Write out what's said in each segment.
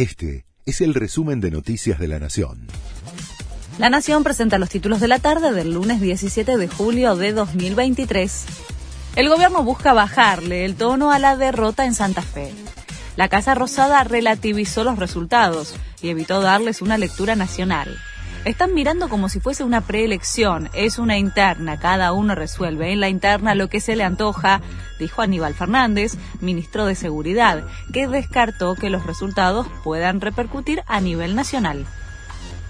Este es el resumen de Noticias de la Nación. La Nación presenta los títulos de la tarde del lunes 17 de julio de 2023. El gobierno busca bajarle el tono a la derrota en Santa Fe. La Casa Rosada relativizó los resultados y evitó darles una lectura nacional. Están mirando como si fuese una preelección, es una interna, cada uno resuelve en la interna lo que se le antoja, dijo Aníbal Fernández, ministro de Seguridad, que descartó que los resultados puedan repercutir a nivel nacional.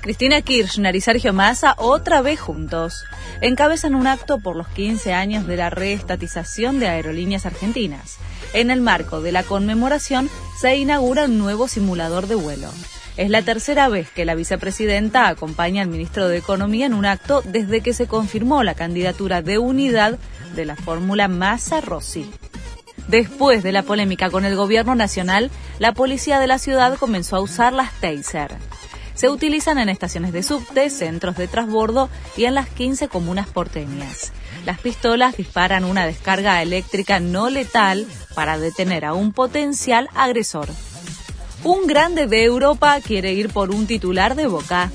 Cristina Kirchner y Sergio Massa otra vez juntos. Encabezan un acto por los 15 años de la reestatización de aerolíneas argentinas. En el marco de la conmemoración se inaugura un nuevo simulador de vuelo. Es la tercera vez que la vicepresidenta acompaña al ministro de Economía en un acto desde que se confirmó la candidatura de unidad de la fórmula Massa-Rossi. Después de la polémica con el gobierno nacional, la policía de la ciudad comenzó a usar las taser. Se utilizan en estaciones de subte, centros de transbordo y en las 15 comunas porteñas. Las pistolas disparan una descarga eléctrica no letal para detener a un potencial agresor. Un grande de Europa quiere ir por un titular de Boca.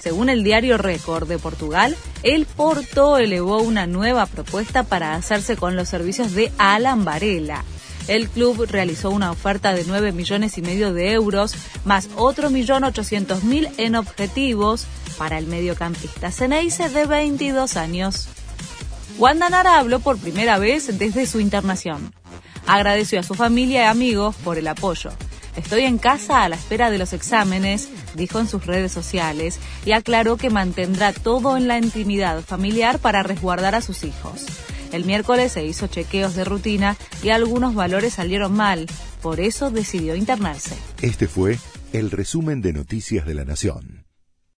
Según el diario Récord de Portugal, el Porto elevó una nueva propuesta para hacerse con los servicios de Alan Varela. El club realizó una oferta de 9 millones y medio de euros, más otro millón ochocientos mil en objetivos para el mediocampista Ceneice de 22 años. Wanda Nara habló por primera vez desde su internación. Agradeció a su familia y amigos por el apoyo. Estoy en casa a la espera de los exámenes, dijo en sus redes sociales, y aclaró que mantendrá todo en la intimidad familiar para resguardar a sus hijos. El miércoles se hizo chequeos de rutina y algunos valores salieron mal, por eso decidió internarse. Este fue el resumen de Noticias de la Nación.